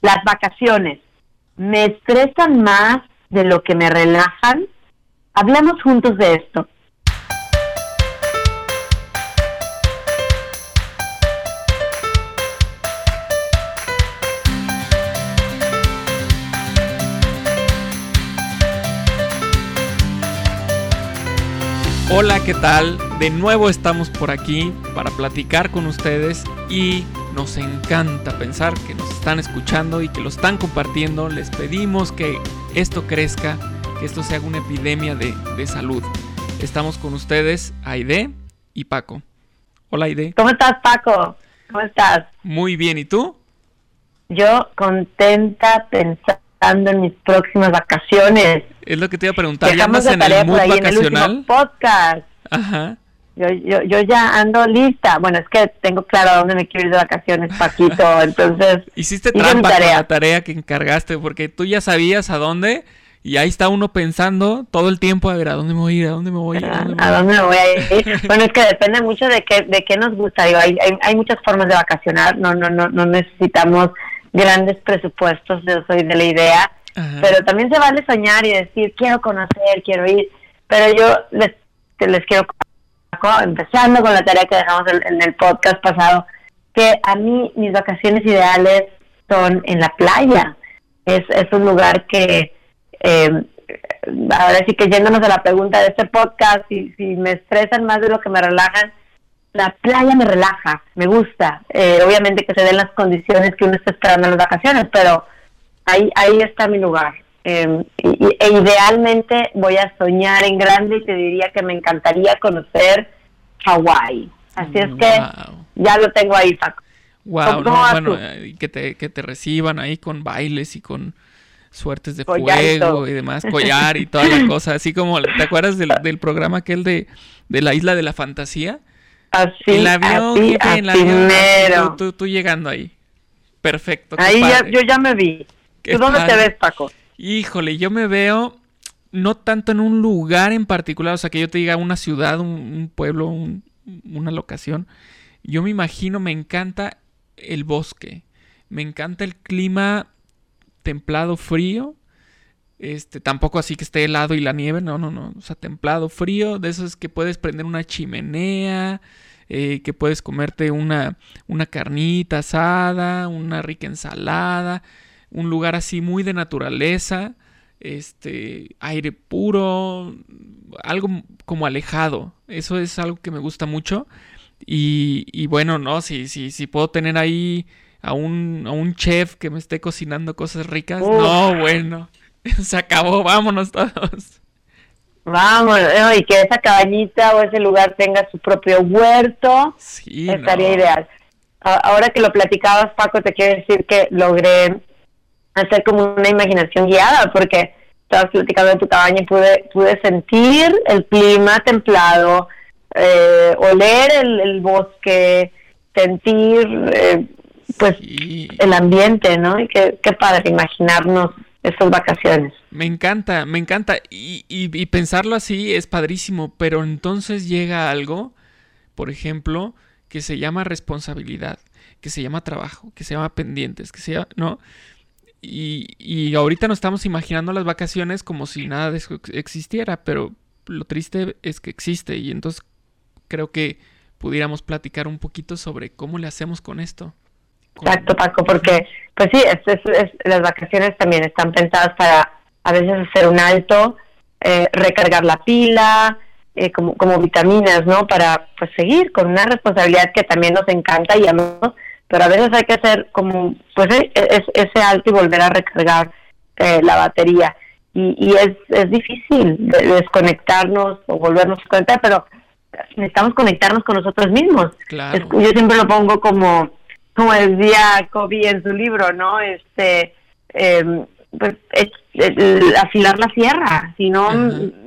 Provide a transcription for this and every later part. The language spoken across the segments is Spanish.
las vacaciones, ¿me estresan más de lo que me relajan? Hablemos juntos de esto. Hola, ¿qué tal? De nuevo estamos por aquí para platicar con ustedes y nos encanta pensar que nos están escuchando y que lo están compartiendo. Les pedimos que esto crezca, que esto se haga una epidemia de, salud. Estamos con ustedes, Aide y Paco. Hola, Aide. ¿Cómo estás, Paco? ¿Cómo estás? Muy bien, ¿y tú? Yo contenta pensando en mis próximas vacaciones. Es lo que te iba a preguntar. ¿Ya andas en el mood vacacional? podcast. Ajá. Yo, yo, yo ya ando lista. Bueno, es que tengo claro a dónde me quiero ir de vacaciones, Paquito. Entonces. Hiciste trampa con la tarea que encargaste, porque tú ya sabías a dónde. Y ahí está uno pensando todo el tiempo, a ver, ¿a dónde me voy a ir? ¿A dónde me voy a ir? ¿A dónde me voy a ir? bueno, es que depende mucho de qué, de qué nos gusta. hay, hay, hay muchas formas de vacacionar. No, no, no, no necesitamos grandes presupuestos. Yo soy de la idea pero también se vale soñar y decir, quiero conocer, quiero ir. Pero yo les, les quiero, empezando con la tarea que dejamos en, el podcast pasado, que a mí mis vacaciones ideales son en la playa. Es, es un lugar que, eh, ahora sí que yéndonos a la pregunta de este podcast, si, si me estresan más de lo que me relajan, la playa me relaja, me gusta. Eh, obviamente que se den las condiciones que uno está esperando en las vacaciones, pero ahí, ahí está mi lugar. Em, e idealmente voy a soñar en grande y te diría que me encantaría conocer Hawái. Así es que ya lo tengo ahí, Paco. Wow, bueno, eh, que te, que te reciban ahí con bailes y con suertes de fuego y demás, collar y toda la cosa, así como, ¿te acuerdas del, del programa aquel de, de la isla de la fantasía? Así, el avión, así, así, tú, tú, llegando ahí. Perfecto. Ahí ya, yo ya me vi. ¿Tú dónde te ves, Paco? Híjole, yo me veo no tanto en un lugar en particular, o sea, que yo te diga una ciudad, un, pueblo, una locación. Yo me imagino, me encanta el bosque, me encanta el clima templado, frío. Este, tampoco así que esté helado y la nieve, no, no, no, o sea, templado, frío, de esos que puedes prender una chimenea, eh, que puedes comerte una, una carnita asada, una rica ensalada un lugar así muy de naturaleza, este, aire puro, algo como alejado. Eso es algo que me gusta mucho. Y, bueno, no, si, si, si puedo tener ahí a un, a un chef que me esté cocinando cosas ricas, no, bueno, se acabó, vámonos todos. Vamos, y que esa cabañita o ese lugar tenga su propio huerto, sí, estaría ideal. Ahora que lo platicabas, Paco, te quiero decir que logré hacer como una imaginación guiada, porque estabas platicando de tu cabaña y pude, pude sentir el clima templado, eh, oler el, bosque, sentir eh, pues el ambiente, ¿no? Y qué, qué padre imaginarnos esas vacaciones. Me encanta, me encanta. Y, y, y, pensarlo así es padrísimo, pero entonces llega algo, por ejemplo, que se llama responsabilidad, que se llama trabajo, que se llama pendientes, que se llama, ¿no? Y, ahorita nos estamos imaginando las vacaciones como si nada de eso existiera, pero lo triste es que existe y entonces creo que pudiéramos platicar un poquito sobre cómo le hacemos con esto. Exacto, Paco, porque pues sí, las vacaciones también están pensadas para a veces hacer un alto, eh, recargar la pila, eh, como, como vitaminas, ¿no? Para pues seguir con una responsabilidad que también nos encanta y amamos pero a veces hay que hacer como, pues e, es, ese alto y volver a recargar eh, la batería. Y, y es, es difícil desconectarnos o volvernos a conectar, pero necesitamos conectarnos con nosotros mismos. yo siempre lo pongo como, como decía Kobe en su libro, ¿no? Este, eh, pues afilar la sierra, si no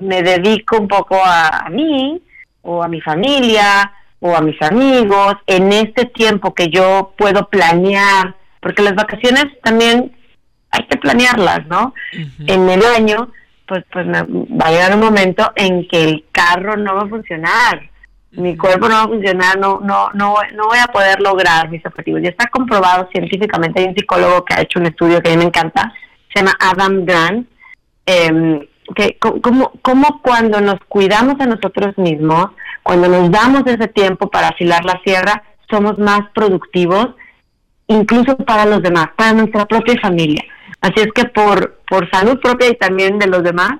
me dedico un poco a, a mí o a mi familia o a mis amigos, en este tiempo que yo puedo planear, porque las vacaciones también hay que planearlas, ¿no? En el año, pues, pues va a llegar un momento en que el carro no va a funcionar, mi cuerpo no va a funcionar, no, no, no, no voy a poder lograr mis objetivos. Ya está comprobado científicamente, hay un psicólogo que ha hecho un estudio que a mí me encanta, se llama Adam Grant, eh, que como, como cuando nos cuidamos a nosotros mismos, cuando nos damos ese tiempo para afilar la sierra, somos más productivos, incluso para los demás, para nuestra propia familia. Así es que por, por salud propia y también de los demás,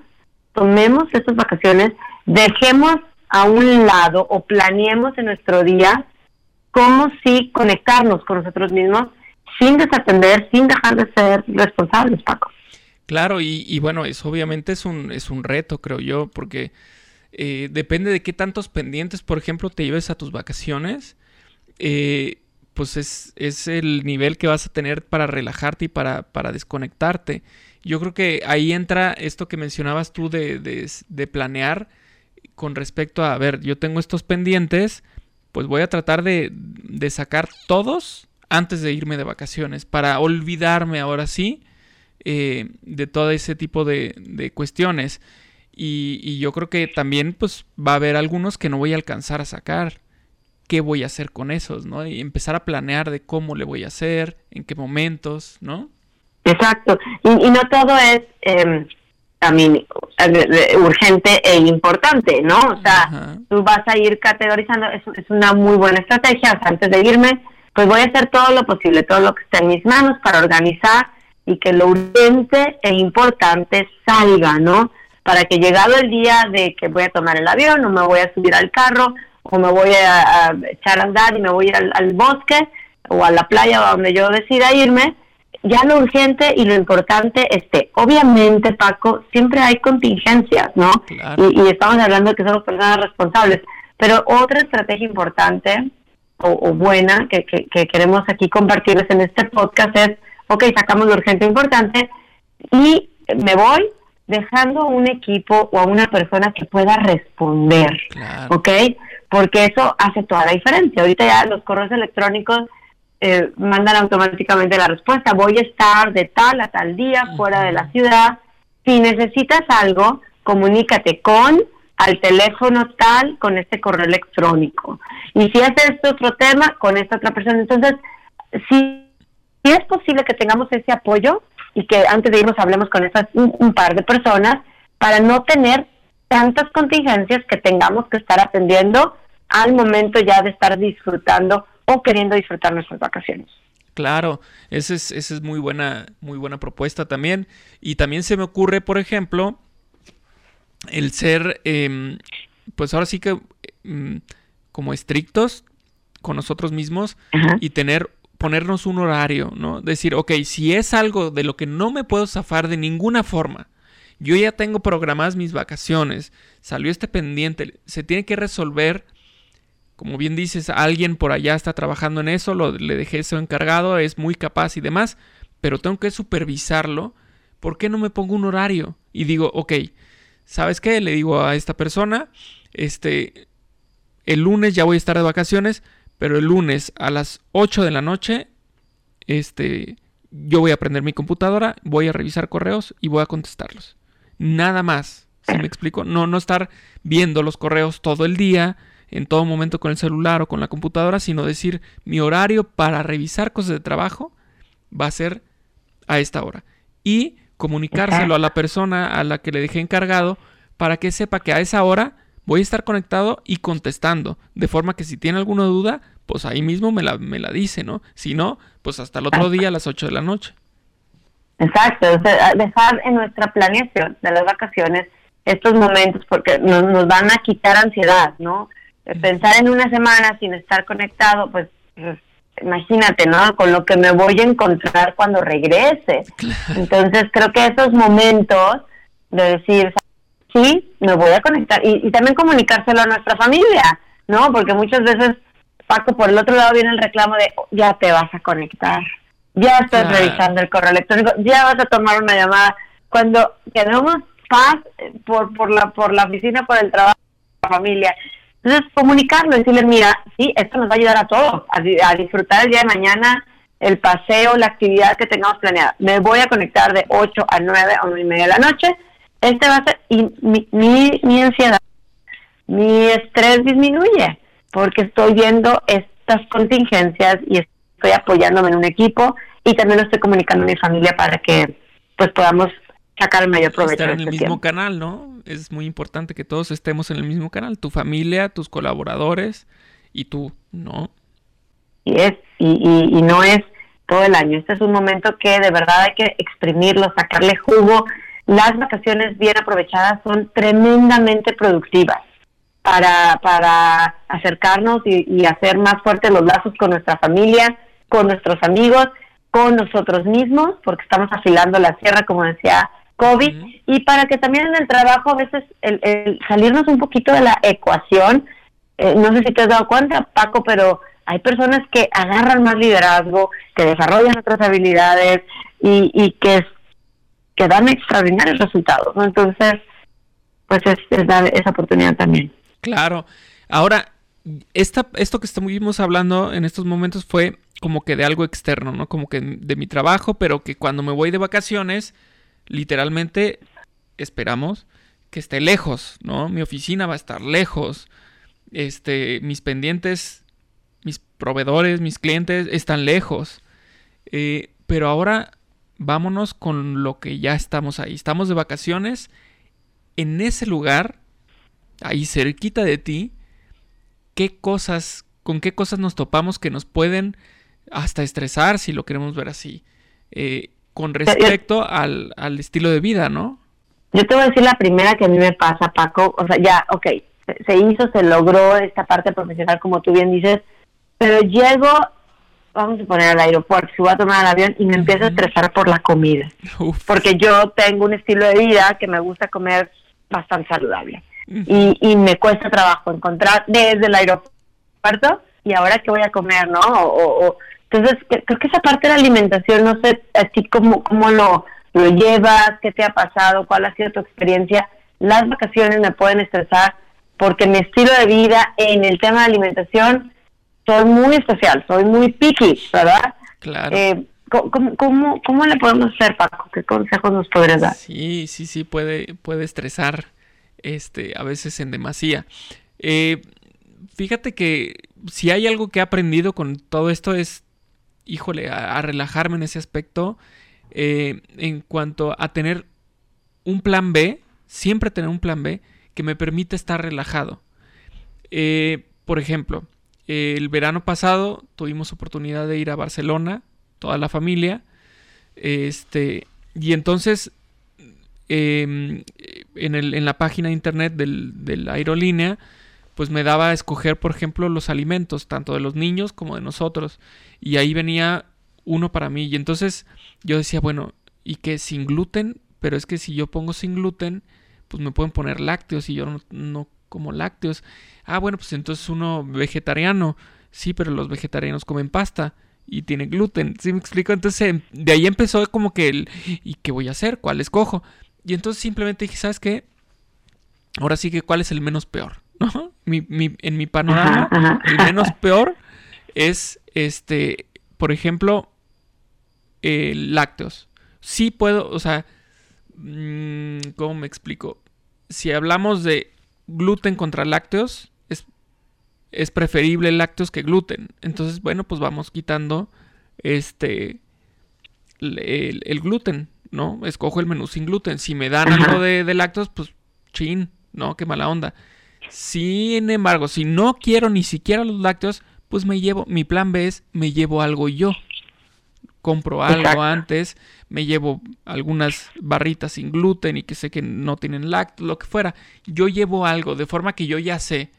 tomemos estas vacaciones, dejemos a un lado o planeemos en nuestro día cómo sí conectarnos con nosotros mismos sin desatender, sin dejar de ser responsables, Paco. Claro, y, bueno, eso obviamente es un, es un reto, creo yo, porque eh, depende de qué tantos pendientes, por ejemplo, te lleves a tus vacaciones, eh, pues es, es, el nivel que vas a tener para relajarte y para, para, desconectarte. Yo creo que ahí entra esto que mencionabas tú de, de, de planear con respecto a, a ver, yo tengo estos pendientes, pues voy a tratar de, de, sacar todos antes de irme de vacaciones, para olvidarme ahora sí eh, de todo ese tipo de, de cuestiones. Y, y, yo creo que también pues va a haber algunos que no voy a alcanzar a sacar. ¿Qué voy a hacer con esos? ¿no? Y empezar a planear de cómo le voy a hacer, en qué momentos, ¿no? Exacto. Y, y no todo es... Eh también urgente e importante, ¿no? O sea, tú vas a ir categorizando, es, es una muy buena estrategia, o sea, antes de irme, pues voy a hacer todo lo posible, todo lo que esté en mis manos para organizar y que lo urgente e importante salga, ¿no? Para que llegado el día de que voy a tomar el avión o me voy a subir al carro o me voy a, a echar a andar y me voy a ir al, al bosque o a la playa o a donde yo decida irme, ya lo urgente y lo importante esté. Obviamente, Paco, siempre hay contingencias, ¿no? Y, estamos hablando de que somos personas responsables. Pero otra estrategia importante o, buena que, que, queremos aquí compartirles en este podcast es, ok, sacamos lo urgente e importante y me voy dejando un equipo o a una persona que pueda responder, ¿ok? Porque eso hace toda la diferencia. Ahorita ya los correos electrónicos eh, mandan automáticamente la respuesta. Voy a estar de tal a tal día fuera de la ciudad. Si necesitas algo, comunícate con al teléfono tal con este correo electrónico. Y si haces este otro tema, con esta otra persona. Entonces, si, es posible que tengamos ese apoyo y que antes de irnos hablemos con esas un par de personas para no tener tantas contingencias que tengamos que estar atendiendo al momento ya de estar disfrutando o queriendo disfrutar nuestras vacaciones. Claro, esa es, esa es muy buena, muy buena propuesta también. Y también se me ocurre, por ejemplo, el ser, eh, pues ahora sí que eh, como estrictos con nosotros mismos Ajá. y tener, ponernos un horario, ¿no? Decir, ok, si es algo de lo que no me puedo zafar de ninguna forma, yo ya tengo programadas mis vacaciones, salió este pendiente, se tiene que resolver como bien dices, alguien por allá está trabajando en eso, lo, le dejé eso encargado, es muy capaz y demás, pero tengo que supervisarlo. ¿Por qué no me pongo un horario? Y digo, ok, ¿sabes qué? Le digo a esta persona, este, el lunes ya voy a estar de vacaciones, pero el lunes a las 8 de la noche, este, yo voy a prender mi computadora, voy a revisar correos y voy a contestarlos. Nada más, si me explico? No, no estar viendo los correos todo el día, en todo momento con el celular o con la computadora, sino decir mi horario para revisar cosas de trabajo va a ser a esta hora. Y comunicárselo a la persona a la que le dejé encargado para que sepa que a esa hora voy a estar conectado y contestando. De forma que si tiene alguna duda, pues ahí mismo me la, me la dice, ¿no? Si no, pues hasta el otro día a las 8 de la noche. Exacto, o sea, dejar en nuestra planeación de las vacaciones estos momentos porque nos, nos van a quitar ansiedad, ¿no? pensar en una semana sin estar conectado, pues, imagínate, ¿no? Con lo que me voy a encontrar cuando regrese. Claro. Entonces creo que esos momentos de decir, sí, me voy a conectar y, y, también comunicárselo a nuestra familia, ¿no? Porque muchas veces, Paco, por el otro lado viene el reclamo de, ya te vas a conectar, ya estás Claro. revisando el correo electrónico, ya vas a tomar una llamada. Cuando tenemos paz eh, por, por, la, por la oficina, por el trabajo, por la familia, entonces, comunicarlo, decirle, mira, sí, esto nos va a ayudar a todos, a, di- a disfrutar el día de mañana, el paseo, la actividad que tengamos planeada. Me voy a conectar de 8 a 9 a 9 y media de la noche. Este va a ser, y mi, mi, mi ansiedad, mi estrés disminuye. Porque estoy viendo estas contingencias y estoy apoyándome en un equipo y también lo estoy comunicando a mi familia para que pues podamos sacar el mayor provecho. Estar en el este mismo canal, ¿no? Es muy importante que todos estemos en el mismo canal, tu familia, tus colaboradores y tú, ¿no? Y es, y, y, no es todo el año. Este es un momento que de verdad hay que exprimirlo, sacarle jugo. Las vacaciones bien aprovechadas son tremendamente productivas para, para acercarnos y, hacer más fuertes los lazos con nuestra familia, con nuestros amigos, con nosotros mismos, porque estamos afilando la sierra, como decía COVID, y para que también en el trabajo a veces el, salirnos un poquito de la ecuación, eh, no sé si te has dado cuenta, Paco, pero hay personas que agarran más liderazgo, que desarrollan otras habilidades y, y que, que dan extraordinarios resultados. Entonces, pues es, es dar esa oportunidad también. Claro. Ahora, esta, esto que estuvimos hablando en estos momentos fue como que de algo externo, ¿no? Como que de mi trabajo, pero que cuando me voy de vacaciones, literalmente esperamos que esté lejos, ¿no? Mi oficina va a estar lejos. Este, mis pendientes, mis proveedores, mis clientes están lejos. Eh, pero ahora vámonos con lo que ya estamos ahí. Estamos de vacaciones en ese lugar, ahí cerquita de ti. ¿Qué cosas, con qué cosas nos topamos que nos pueden hasta estresar, si lo queremos ver así? Eh, con respecto al, al estilo de vida, ¿no? Yo te voy a decir la primera que a mí me pasa, Paco. O sea, ya, ok, se hizo, se logró esta parte profesional, como tú bien dices, pero llego, vamos a poner al aeropuerto, si voy a tomar el avión y me empiezo a estresar por la comida. Porque yo tengo un estilo de vida que me gusta comer bastante saludable. Y, y me cuesta trabajo encontrar desde el aeropuerto y ahora qué voy a comer, ¿no? o, entonces, creo que esa parte de la alimentación, no sé así cómo, cómo lo, lo llevas, qué te ha pasado, cuál ha sido tu experiencia. Las vacaciones me pueden estresar porque mi estilo de vida en el tema de alimentación soy muy especial, soy muy picky, ¿verdad? Claro. Eh, ¿cómo, cómo, cómo, le podemos hacer, Paco? ¿Qué consejos nos podrías dar? Sí, sí, sí, puede, puede estresar este, a veces en demasía. Eh, fíjate que si hay algo que he aprendido con todo esto es híjole, a, relajarme en ese aspecto. Eh, en cuanto a tener un plan B, siempre tener un plan B que me permita estar relajado. Eh, por ejemplo, el verano pasado tuvimos oportunidad de ir a Barcelona, toda la familia. Este, y entonces em, en, el, en, la página de internet de la aerolínea pues me daba a escoger, por ejemplo, los alimentos, tanto de los niños como de nosotros. Y ahí venía uno para mí. Y entonces yo decía, bueno, ¿y qué? Sin gluten, pero es que si yo pongo sin gluten, pues me pueden poner lácteos y yo no, como lácteos. Ah, bueno, pues entonces uno vegetariano. Sí, pero los vegetarianos comen pasta y tiene gluten. ¿Sí me explico? Entonces em, de ahí empezó como que el ¿y qué voy a hacer? ¿Cuál escojo? Y entonces simplemente dije, ¿sabes qué? Ahora sí que cuál es el menos peor en mi panorama, el menos peor es, este, por ejemplo, lácteos. Sí puedo, o sea, mm, ¿cómo me explico? Si hablamos de gluten contra lácteos, es, es preferible lácteos que gluten. Entonces, bueno, pues vamos quitando este el, gluten, ¿no? Escojo el menú sin gluten. Si me dan algo de, de lácteos, pues chin, ¿no? Qué mala onda. Sin embargo, si no quiero ni siquiera los lácteos, pues me llevo, mi plan B es me llevo algo yo. Compro algo antes, me llevo algunas barritas sin gluten y que sé que no tienen lácteos, lo que fuera. Yo llevo algo de forma que yo ya sé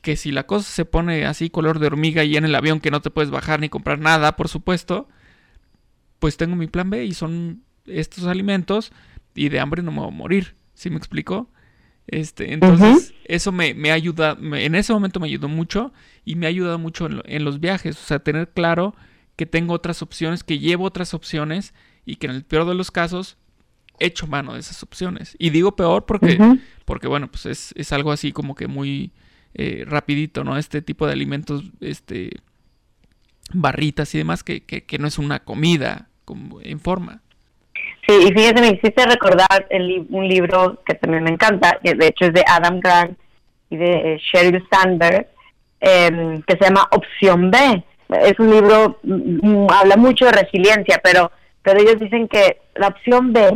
que si la cosa se pone así color de hormiga y en el avión que no te puedes bajar ni comprar nada, por supuesto, pues tengo mi plan B y son estos alimentos y de hambre no me voy a morir. ¿Sí me explico? Este, entonces, eso me, me ayuda, en ese momento me ayudó mucho y me ha ayudado mucho en, los viajes, o sea, tener claro que tengo otras opciones, que llevo otras opciones y que en el peor de los casos echo mano de esas opciones. Y digo peor porque, porque bueno, pues es, es, algo así como que muy eh, rapidito, ¿no? Este tipo de alimentos, este, barritas y demás, que, que, que no es una comida como en forma. Sí, y fíjate, me hiciste recordar el, un libro que también me encanta, que de hecho es de Adam Grant y de Sheryl Sandberg, em, que se llama Opción B. Es un libro, mm, habla mucho de resiliencia, pero, pero ellos dicen que la opción B,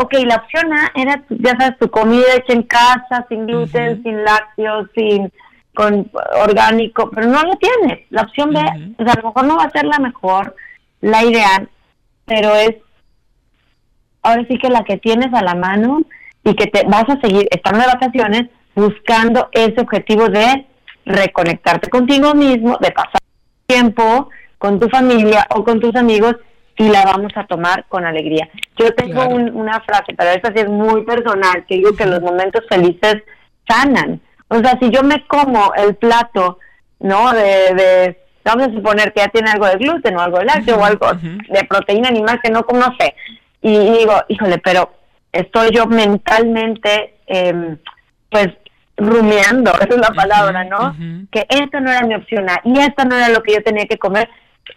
ok, la opción A era, ya sabes, tu comida hecha en casa, sin gluten, sin lácteos, sin con orgánico, pero no lo tienes. La opción B, o sea, a lo mejor no va a ser la mejor, la ideal, pero es ahora sí que la que tienes a la mano y que te vas a seguir estando de vacaciones buscando ese objetivo de reconectarte contigo mismo, de pasar tiempo con tu familia o con tus amigos y la vamos a tomar con alegría. Yo tengo una frase, pero esta sí es muy personal, que digo que los momentos felices sanan. O sea, si yo me como el plato, ¿no? De, vamos a suponer que ya tiene algo de gluten o algo de lácteo o algo de proteína animal que no conoce, y, digo, híjole, pero estoy yo mentalmente, eh, pues, rumiando, esa es la palabra, ¿no? Que esto no era mi opción A y esto no era lo que yo tenía que comer,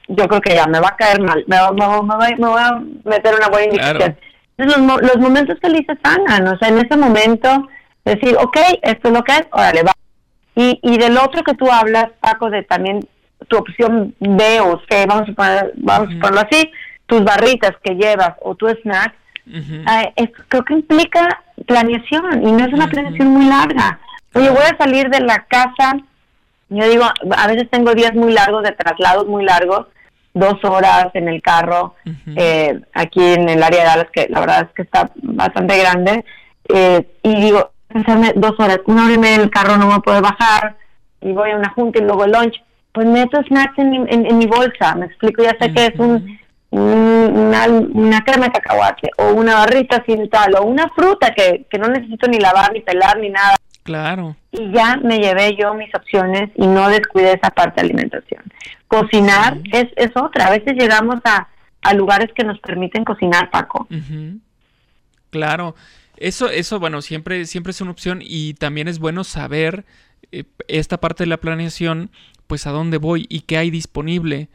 yo creo que ya me va a caer mal, me, voy a meter una buena indicación. Entonces, los, los momentos felices sanan, o sea, en ese momento decir, ok, esto es lo que es, órale, va. Y, y del otro que tú hablas, Paco, de también tu opción B o C, vamos a, poner, vamos a ponerlo así, tus barritas que llevas o tu snack, eh, creo que implica planeación y no es una planeación muy larga. Oye, voy a salir de la casa, yo digo, a veces tengo días muy largos de traslados muy largos, dos horas en el carro, eh, aquí en el área de Dallas, que la verdad es que está bastante grande, eh, y digo, pensarme dos horas, una hora y media en el carro no me puedo bajar, y voy a una junta y luego el lunch, pues meto snacks en mi, en, mi bolsa, me explico, ya sé que es un una, una crema de cacahuate o una barrita sin tal o una fruta que, que no necesito ni lavar ni pelar ni nada. Claro. Y ya me llevé yo mis opciones y no descuidé esa parte de alimentación. Cocinar es, es otra. A veces llegamos a, a lugares que nos permiten cocinar, Paco. Claro. Eso, eso, bueno, siempre, siempre es una opción y también es bueno saber eh, esta parte de la planeación, pues a dónde voy y qué hay disponible.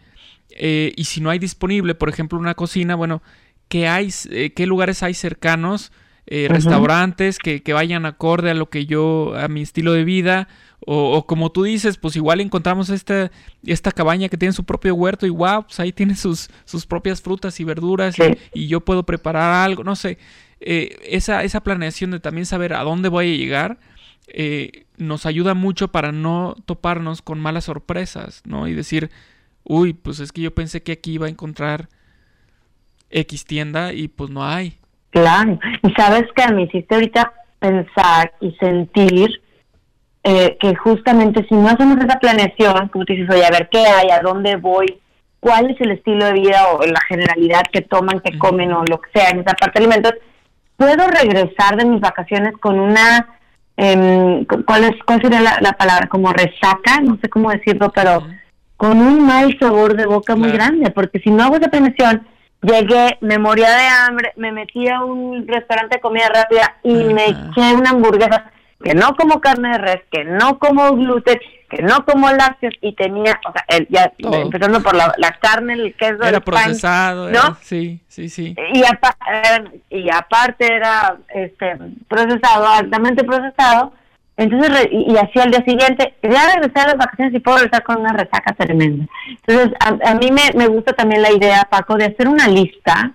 Eh, y si no hay disponible, por ejemplo, una cocina, bueno, ¿qué, hay, eh, qué lugares hay cercanos? Eh, restaurantes que, que, vayan acorde a lo que yo, a mi estilo de vida, o, como tú dices, pues igual encontramos esta, esta cabaña que tiene su propio huerto y wow, pues ahí tiene sus, sus propias frutas y verduras y, yo puedo preparar algo, no sé, esa, esa planeación de también saber a dónde voy a llegar, nos ayuda mucho para no toparnos con malas sorpresas, ¿no? Y decir, uy, pues es que yo pensé que aquí iba a encontrar X tienda y pues no hay. Claro, y sabes que me hiciste ahorita pensar y sentir eh, que justamente si no hacemos esa planeación, como tú dices, oye, a ver qué hay, a dónde voy, cuál es el estilo de vida o la generalidad que toman, que comen o lo que sea en esa parte de alimentos, puedo regresar de mis vacaciones con una, eh, ¿cuál, es, ¿cuál sería la, palabra? Como resaca, no sé cómo decirlo, pero con un mal sabor de boca muy grande, porque si no hago esa planeación, llegué, me moría de hambre, me metí a un restaurante de comida rápida y me eché una hamburguesa que no como carne de res, que no como gluten, que no como lácteos y tenía, o sea, el, ya empezando por la, carne, el queso, era procesado, ¿no? sí, sí, sí. Y, y aparte era este procesado, altamente procesado, entonces, y, así al día siguiente, ya regresar a las vacaciones y puedo regresar con una resaca tremenda. Entonces, a, mí me, me, gusta también la idea, Paco, de hacer una lista,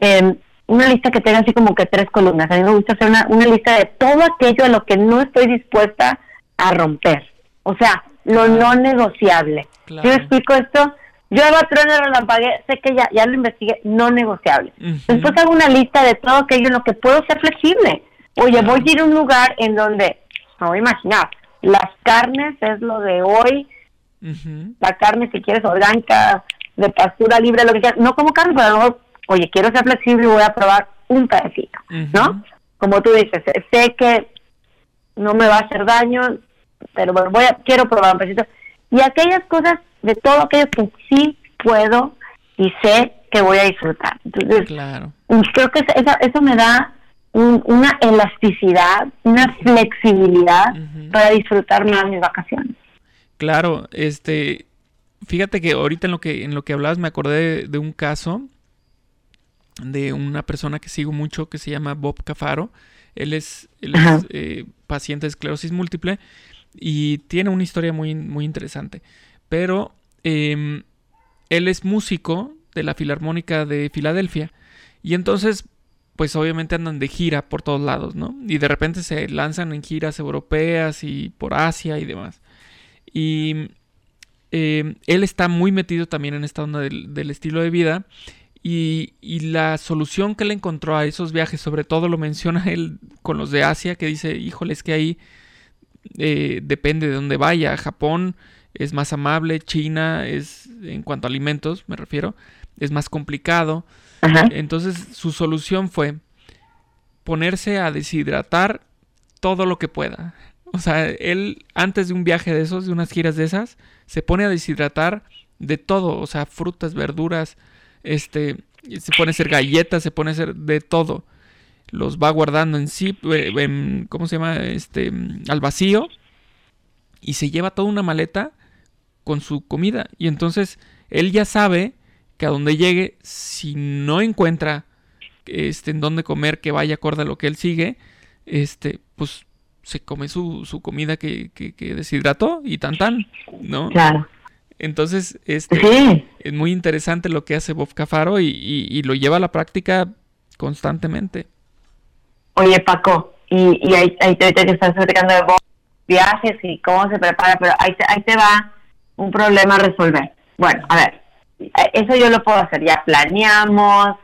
eh, una lista que tenga así como que tres columnas. A mí me gusta hacer una, una lista de todo aquello a lo que no estoy dispuesta a romper. O sea, lo no negociable. Yo explico esto, yo hago trueno relampagué, sé que ya, ya lo investigué, no negociable. Después hago una lista de todo aquello en lo que puedo ser flexible. Oye, voy a ir a un lugar en donde no voy a imaginar. Las carnes es lo de hoy. La carne, si quieres, orgánica, de pastura libre, lo que quieras. No como carne, pero luego, oye, quiero ser flexible y voy a probar un pedacito, ¿no? Como tú dices, sé que no me va a hacer daño, pero bueno, voy a, quiero probar un pedacito. Y aquellas cosas, de todo aquello que sí puedo y sé que voy a disfrutar. Entonces, claro. creo que eso, eso me da una elasticidad, una flexibilidad para disfrutar más mis vacaciones. Claro, este, fíjate que ahorita en lo que en lo que hablabas me acordé de, un caso de una persona que sigo mucho que se llama Bob Cafaro. Él es, él es eh, paciente de esclerosis múltiple y tiene una historia muy, muy interesante. Pero em, él es músico de la Filarmónica de Filadelfia y entonces pues obviamente andan de gira por todos lados, ¿no? Y de repente se lanzan en giras europeas y por Asia y demás. Y em, él está muy metido también en esta onda del, estilo de vida. Y, y, la solución que le encontró a esos viajes, sobre todo lo menciona él con los de Asia, que dice, híjole, es que ahí eh, depende de dónde vaya. Japón es más amable, China es, en cuanto a alimentos, me refiero, es más complicado. Entonces su solución fue ponerse a deshidratar todo lo que pueda. O sea, él antes de un viaje de esos, de unas giras de esas, se pone a deshidratar de todo, o sea, frutas, verduras, este, se pone a hacer galletas, se pone a hacer de todo los va guardando en sí, eh, ¿cómo se llama? Este, al vacío y se lleva toda una maleta con su comida. Y entonces él ya sabe que a donde llegue, si no encuentra este, en dónde comer que vaya acorde a lo que él sigue, este, pues se come su, su comida que, que, deshidrató y tan tan, ¿no? Claro. Entonces, este, es muy interesante lo que hace Bob Cafaro y, y lo lleva a la práctica constantemente. Oye, Paco, y, y ahí, ahí te, te estás platicando de viajes y cómo se prepara, pero ahí te, ahí te va un problema a resolver. Bueno, a ver, eso yo lo puedo hacer, ya planeamos,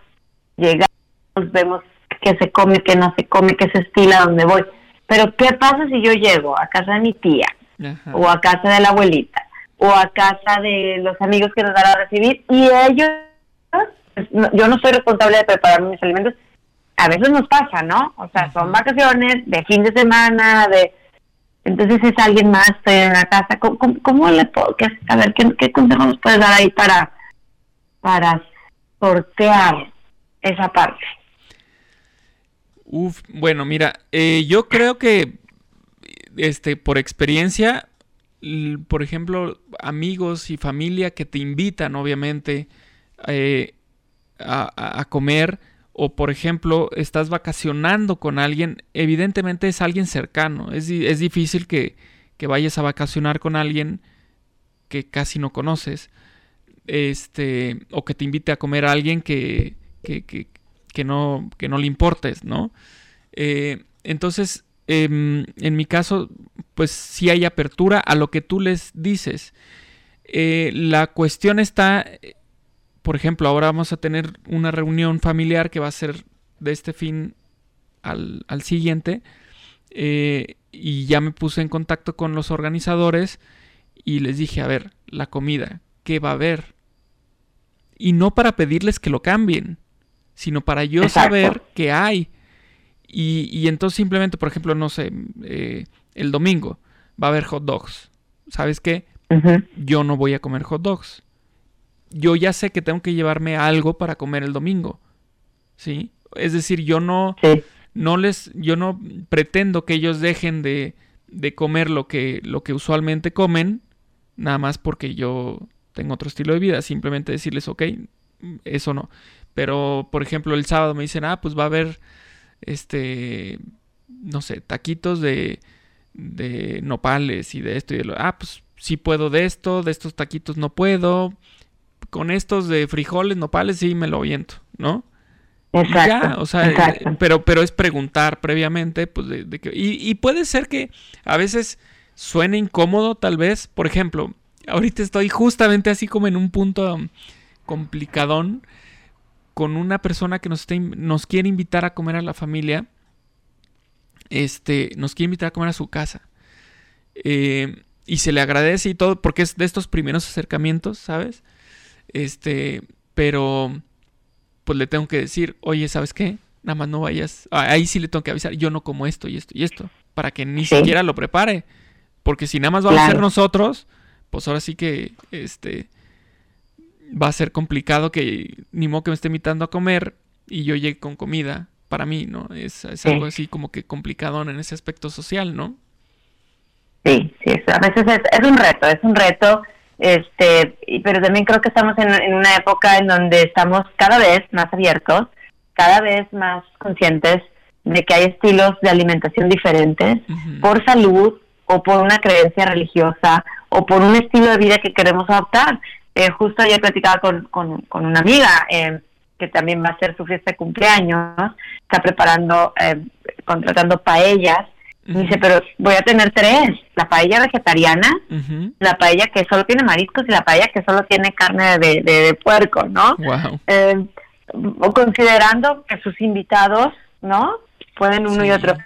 llegamos, vemos qué se come, qué no se come, qué se estila, dónde voy. Pero ¿qué pasa si yo llego a casa de mi tía, o a casa de la abuelita, o a casa de los amigos que nos van a recibir, y ellos, pues, yo no soy responsable de preparar mis alimentos, a veces nos pasa, ¿no? O sea, son vacaciones de fin de semana, de entonces es alguien más estoy en la casa. ¿Cómo, le puedo, qué, a ver, ¿qué, qué consejo nos puedes dar ahí para, para sortear esa parte? Uf, bueno, mira, eh, yo creo que, este, por experiencia, por ejemplo, amigos y familia que te invitan, obviamente, eh, a, a comer, o por ejemplo estás vacacionando con alguien, evidentemente es alguien cercano. Es, es difícil que, que, vayas a vacacionar con alguien que casi no conoces. Este, o que te invite a comer a alguien que, que, que no, que no le importes, ¿no? Eh, entonces, em, en mi caso, pues sí hay apertura a lo que tú les dices. Eh, la cuestión está por ejemplo, ahora vamos a tener una reunión familiar que va a ser de este fin al, siguiente. Eh, y ya me puse en contacto con los organizadores y les dije, a ver, la comida, ¿qué va a haber? Y no para pedirles que lo cambien, sino para yo saber qué hay. Y, entonces simplemente, por ejemplo, no sé, eh, el domingo va a haber hot dogs. ¿Sabes qué? Yo no voy a comer hot dogs yo ya sé que tengo que llevarme algo para comer el domingo. ¿Sí? Es decir, yo no, no les, yo no pretendo que ellos dejen de, de comer lo que, lo que usualmente comen, nada más porque yo tengo otro estilo de vida. Simplemente decirles, ok, eso no. Pero, por ejemplo, el sábado me dicen, ah, pues va a haber, este, no sé, taquitos de, de nopales y de esto y de lo. Ah, pues sí puedo de esto, de estos taquitos no puedo con estos de frijoles, nopales, sí me lo viento, ¿no? Exacto. o sea, eh, pero, pero es preguntar previamente, pues, de, que, y, puede ser que a veces suene incómodo, tal vez. Por ejemplo, ahorita estoy justamente así como en un punto complicadón con una persona que nos, nos quiere invitar a comer a la familia. Este, nos quiere invitar a comer a su casa. Eh, y se le agradece y todo, porque es de estos primeros acercamientos, ¿sabes? Este, pero pues le tengo que decir, oye, ¿sabes qué? Nada más no vayas. Ahí sí le tengo que avisar, yo no como esto y esto y esto, para que ni siquiera lo prepare. Porque si nada más vamos a ser nosotros, pues ahora sí que este va a ser complicado que ni modo que me esté invitando a comer y yo llegue con comida para mí, ¿no? Es, algo así como que complicado en ese aspecto social, ¿no? Sí, sí, a veces es, es un reto, es un reto este, pero también creo que estamos en, una época en donde estamos cada vez más abiertos, cada vez más conscientes de que hay estilos de alimentación diferentes por salud o por una creencia religiosa o por un estilo de vida que queremos adoptar. Eh, justo ayer platicaba con, con, una amiga eh, que también va a hacer su fiesta de cumpleaños, está preparando, eh, contratando paellas. dice, pero voy a tener tres, la paella vegetariana, la paella que solo tiene mariscos y la paella que solo tiene carne de, de, puerco, ¿no? o considerando que sus invitados, ¿no? Pueden uno y otro.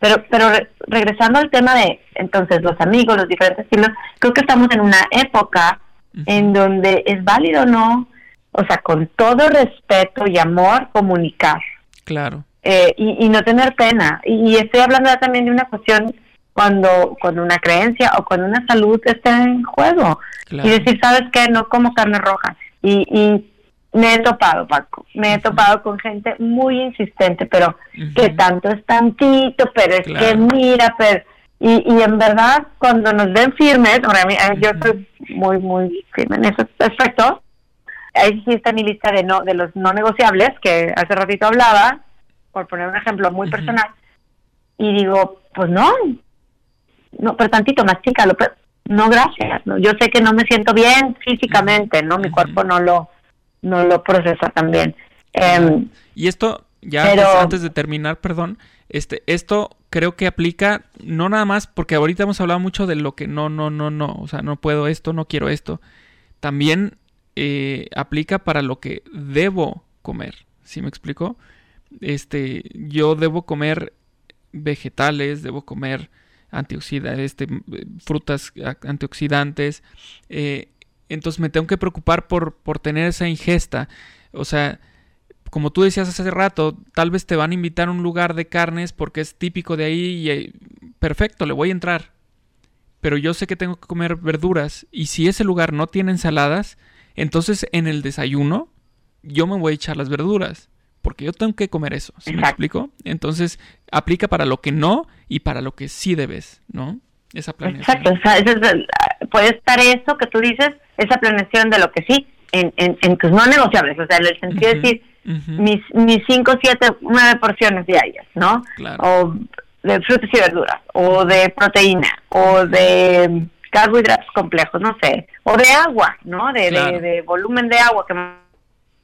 Pero, pero regresando al tema de, entonces, los amigos, los diferentes estilos, creo que estamos en una época en donde es válido no, o sea, con todo respeto y amor, comunicar. Claro. Eh, y, no tener pena. Y, estoy hablando también de una cuestión cuando con una creencia o con una salud está en juego. Y decir, ¿sabes qué? No como carne roja. Y, y me he topado, Paco, me he topado con gente muy insistente, pero que tanto es tantito, pero es que mira, pero... Y, y en verdad, cuando nos ven firmes, ahora yo soy muy, muy firme en ese aspecto, ahí sí está mi lista de no de los no negociables, que hace ratito hablaba, por poner un ejemplo muy personal, y digo, pues no, no, pero tantito, más chica, pero no, gracias, no, yo sé que no me siento bien físicamente, ¿no? Mi cuerpo no lo no lo procesa también. Em, y esto, ya antes, de terminar, perdón, este, esto creo que aplica no nada más, porque ahorita hemos hablado mucho de lo que no, no, no, no, o sea, no puedo esto, no quiero esto. También eh, aplica para lo que debo comer, ¿sí me explico? Este, yo debo comer vegetales, debo comer antioxidantes, este, frutas antioxidantes, eh, entonces me tengo que preocupar por, por tener esa ingesta. O sea, como tú decías hace rato, tal vez te van a invitar a un lugar de carnes porque es típico de ahí y eh, perfecto, le voy a entrar. Pero yo sé que tengo que comer verduras y si ese lugar no tiene ensaladas, entonces en el desayuno yo me voy a echar las verduras porque yo tengo que comer eso, ¿sí me explico? Entonces aplica para lo que no y para lo que sí debes, ¿no? Esa planeación. Exacto, o sea, puede estar eso que tú dices, esa planeación de lo que sí, en, en, tus no negociables, o sea, en el sentido de decir, mis, mis cinco, siete, nueve porciones diarias, ¿no? O de frutas y verduras, o de proteína, o de carbohidratos complejos, no sé, o de agua, ¿no? De, de, volumen de agua que me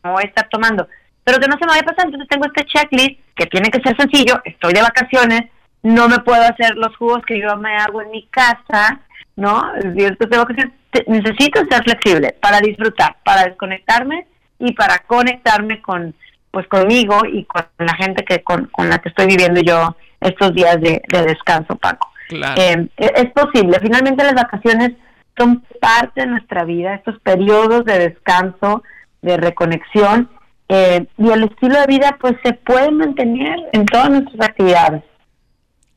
voy a estar tomando. Pero que no se me vaya a pasar, entonces tengo este checklist que tiene que ser sencillo, estoy de vacaciones, no me puedo hacer los jugos que yo me hago en mi casa, ¿no? tengo que necesito ser flexible para disfrutar, para desconectarme y para conectarme con pues conmigo y con la gente que con, la que estoy viviendo yo estos días de, descanso, Paco. Eh, e, es posible. Finalmente las vacaciones son parte de nuestra vida, estos periodos de descanso, de reconexión, eh, y el estilo de vida pues se puede mantener en todas nuestras actividades.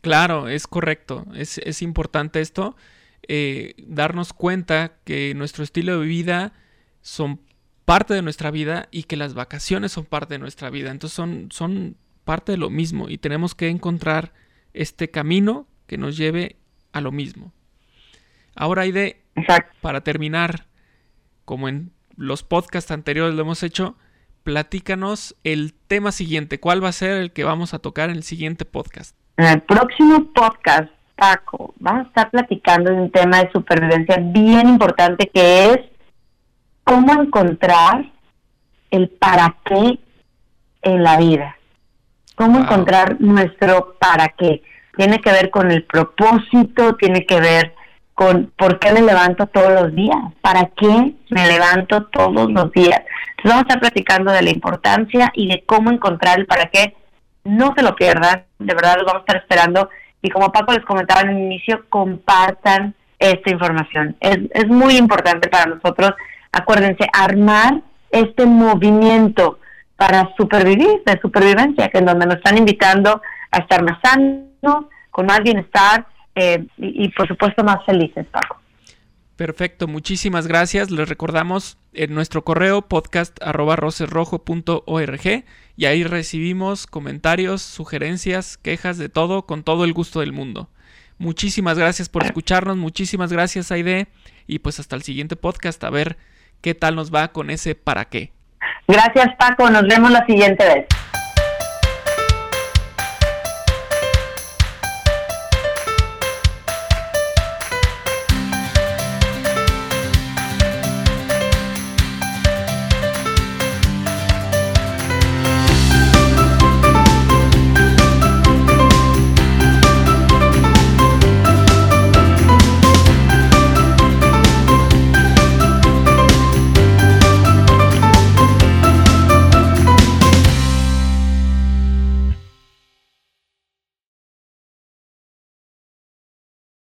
Claro, es correcto, es, es importante esto. Eh, darnos cuenta que nuestro estilo de vida son parte de nuestra vida y que las vacaciones son parte de nuestra vida. Entonces son, son parte de lo mismo y tenemos que encontrar este camino que nos lleve a lo mismo. Ahora, Aide, para terminar, como en los podcasts anteriores lo hemos hecho, platícanos el tema siguiente. ¿Cuál va a ser el que vamos a tocar en el siguiente podcast? En el próximo podcast Paco, vamos a estar platicando de un tema de supervivencia bien importante que es cómo encontrar el para qué en la vida. Cómo encontrar nuestro para qué. Tiene que ver con el propósito, tiene que ver con por qué me levanto todos los días, para qué me levanto todos los días. Entonces vamos a estar platicando de la importancia y de cómo encontrar el para qué. No se lo pierdan, de verdad los vamos a estar esperando y como Paco les comentaba en el inicio, compartan esta información. Es, es muy importante para nosotros, acuérdense, armar este movimiento para supervivir, de supervivencia, que en donde nos están invitando a estar más sanos, con más bienestar eh, y, por supuesto más felices, Paco. Perfecto, muchísimas gracias. Les recordamos en nuestro correo podcast y ahí recibimos comentarios, sugerencias, quejas de todo con todo el gusto del mundo. Muchísimas gracias por escucharnos, muchísimas gracias Aide y pues hasta el siguiente podcast a ver qué tal nos va con ese para qué. Gracias Paco, nos vemos la siguiente vez.